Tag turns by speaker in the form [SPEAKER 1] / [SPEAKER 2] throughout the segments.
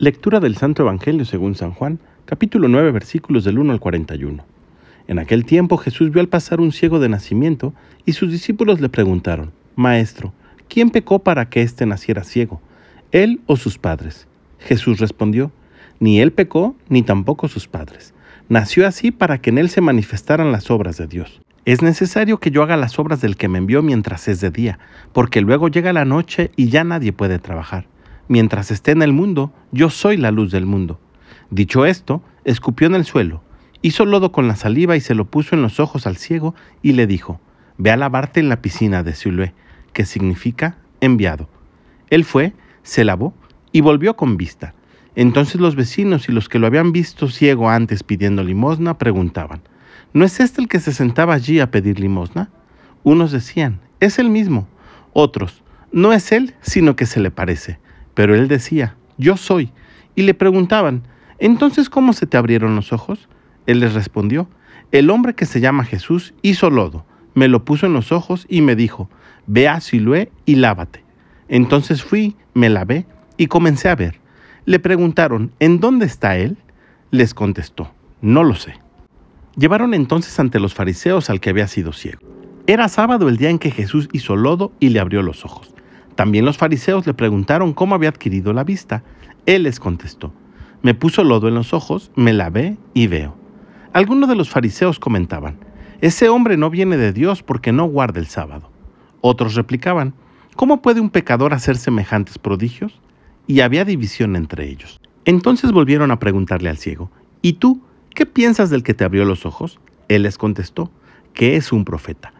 [SPEAKER 1] Lectura del Santo Evangelio según San Juan, capítulo 9, versículos del 1 al 41. En aquel tiempo Jesús vio al pasar un ciego de nacimiento y sus discípulos le preguntaron, Maestro, ¿quién pecó para que éste naciera ciego? ¿Él o sus padres? Jesús respondió, Ni él pecó, ni tampoco sus padres. Nació así para que en él se manifestaran las obras de Dios. Es necesario que yo haga las obras del que me envió mientras es de día, porque luego llega la noche y ya nadie puede trabajar mientras esté en el mundo, yo soy la luz del mundo. Dicho esto, escupió en el suelo, hizo lodo con la saliva y se lo puso en los ojos al ciego y le dijo, Ve a lavarte en la piscina de Siloé, que significa enviado. Él fue, se lavó y volvió con vista. Entonces los vecinos y los que lo habían visto ciego antes pidiendo limosna preguntaban, ¿no es este el que se sentaba allí a pedir limosna? Unos decían, es el mismo. Otros, no es él, sino que se le parece. Pero él decía, yo soy. Y le preguntaban, entonces ¿cómo se te abrieron los ojos? Él les respondió, el hombre que se llama Jesús hizo lodo, me lo puso en los ojos y me dijo, ve a Siloé y lávate. Entonces fui, me lavé y comencé a ver. Le preguntaron, ¿en dónde está él? Les contestó, no lo sé. Llevaron entonces ante los fariseos al que había sido ciego. Era sábado el día en que Jesús hizo lodo y le abrió los ojos. También los fariseos le preguntaron cómo había adquirido la vista. Él les contestó, me puso lodo en los ojos, me lavé y veo. Algunos de los fariseos comentaban, ese hombre no viene de Dios porque no guarda el sábado. Otros replicaban, ¿cómo puede un pecador hacer semejantes prodigios? Y había división entre ellos. Entonces volvieron a preguntarle al ciego, ¿y tú qué piensas del que te abrió los ojos? Él les contestó, que es un profeta.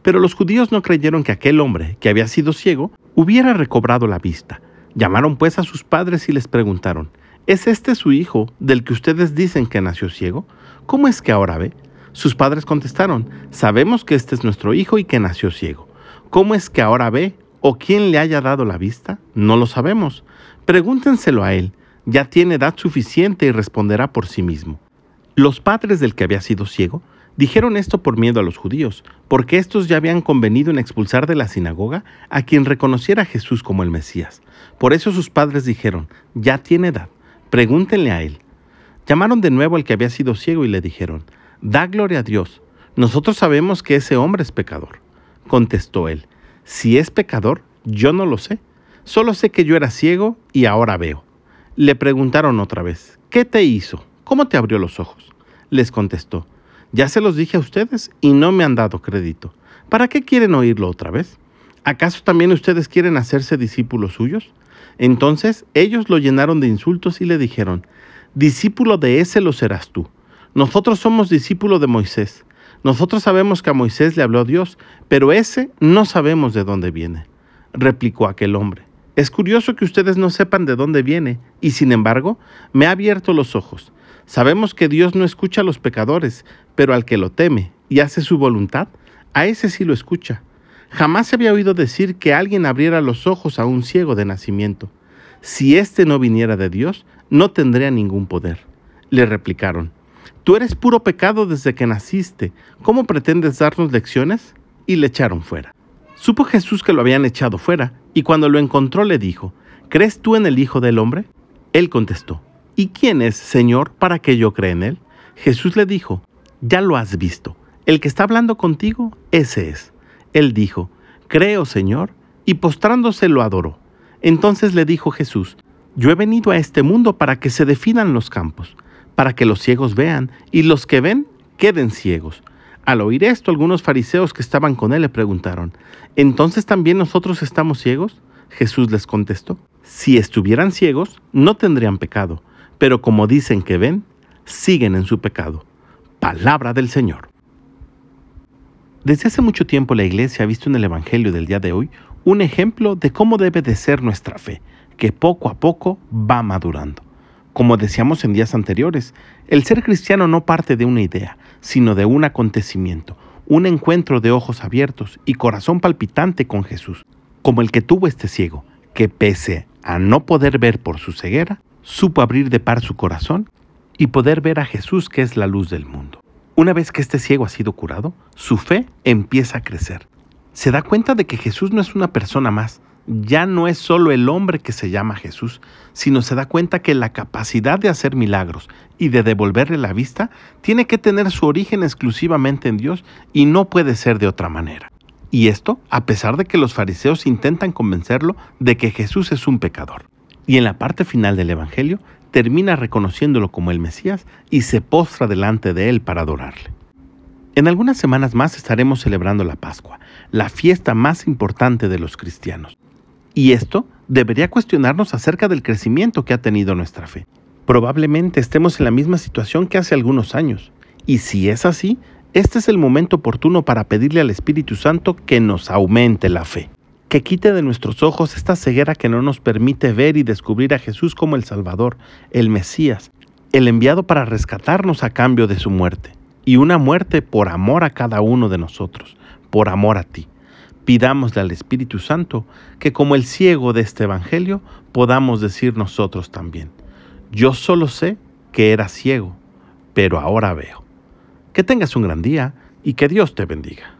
[SPEAKER 1] Pero los judíos no creyeron que aquel hombre, que había sido ciego, hubiera recobrado la vista. Llamaron pues a sus padres y les preguntaron, ¿es este su hijo del que ustedes dicen que nació ciego? ¿Cómo es que ahora ve? Sus padres contestaron, sabemos que este es nuestro hijo y que nació ciego. ¿Cómo es que ahora ve? ¿O quién le haya dado la vista? No lo sabemos. Pregúntenselo a él. Ya tiene edad suficiente y responderá por sí mismo. Los padres del que había sido ciego Dijeron esto por miedo a los judíos, porque estos ya habían convenido en expulsar de la sinagoga a quien reconociera a Jesús como el Mesías. Por eso sus padres dijeron, ya tiene edad, pregúntenle a él. Llamaron de nuevo al que había sido ciego y le dijeron, da gloria a Dios, nosotros sabemos que ese hombre es pecador. Contestó él, si es pecador, yo no lo sé, solo sé que yo era ciego y ahora veo. Le preguntaron otra vez, ¿qué te hizo? ¿Cómo te abrió los ojos? Les contestó, ya se los dije a ustedes y no me han dado crédito. ¿Para qué quieren oírlo otra vez? ¿Acaso también ustedes quieren hacerse discípulos suyos? Entonces ellos lo llenaron de insultos y le dijeron, discípulo de ese lo serás tú. Nosotros somos discípulos de Moisés. Nosotros sabemos que a Moisés le habló Dios, pero ese no sabemos de dónde viene. Replicó aquel hombre. Es curioso que ustedes no sepan de dónde viene, y sin embargo, me ha abierto los ojos. Sabemos que Dios no escucha a los pecadores, pero al que lo teme y hace su voluntad, a ese sí lo escucha. Jamás se había oído decir que alguien abriera los ojos a un ciego de nacimiento. Si éste no viniera de Dios, no tendría ningún poder. Le replicaron, Tú eres puro pecado desde que naciste. ¿Cómo pretendes darnos lecciones? Y le echaron fuera. Supo Jesús que lo habían echado fuera, y cuando lo encontró le dijo, ¿Crees tú en el Hijo del Hombre? Él contestó, ¿Y quién es, Señor, para que yo crea en él? Jesús le dijo, ya lo has visto, el que está hablando contigo, ese es. Él dijo, creo, Señor, y postrándose lo adoró. Entonces le dijo Jesús, yo he venido a este mundo para que se definan los campos, para que los ciegos vean y los que ven queden ciegos. Al oír esto, algunos fariseos que estaban con él le preguntaron, ¿entonces también nosotros estamos ciegos? Jesús les contestó, si estuvieran ciegos, no tendrían pecado pero como dicen que ven, siguen en su pecado. Palabra del Señor. Desde hace mucho tiempo la Iglesia ha visto en el Evangelio del día de hoy un ejemplo de cómo debe de ser nuestra fe, que poco a poco va madurando. Como decíamos en días anteriores, el ser cristiano no parte de una idea, sino de un acontecimiento, un encuentro de ojos abiertos y corazón palpitante con Jesús, como el que tuvo este ciego, que pese a no poder ver por su ceguera, supo abrir de par su corazón y poder ver a Jesús que es la luz del mundo. Una vez que este ciego ha sido curado, su fe empieza a crecer. Se da cuenta de que Jesús no es una persona más, ya no es solo el hombre que se llama Jesús, sino se da cuenta que la capacidad de hacer milagros y de devolverle la vista tiene que tener su origen exclusivamente en Dios y no puede ser de otra manera. Y esto a pesar de que los fariseos intentan convencerlo de que Jesús es un pecador. Y en la parte final del Evangelio termina reconociéndolo como el Mesías y se postra delante de él para adorarle. En algunas semanas más estaremos celebrando la Pascua, la fiesta más importante de los cristianos. Y esto debería cuestionarnos acerca del crecimiento que ha tenido nuestra fe. Probablemente estemos en la misma situación que hace algunos años. Y si es así, este es el momento oportuno para pedirle al Espíritu Santo que nos aumente la fe, que quite de nuestros ojos esta ceguera que no nos permite ver y descubrir a Jesús como el Salvador, el Mesías, el enviado para rescatarnos a cambio de su muerte, y una muerte por amor a cada uno de nosotros, por amor a ti. Pidámosle al Espíritu Santo que como el ciego de este Evangelio podamos decir nosotros también, yo solo sé que era ciego, pero ahora veo. Que tengas un gran día y que Dios te bendiga.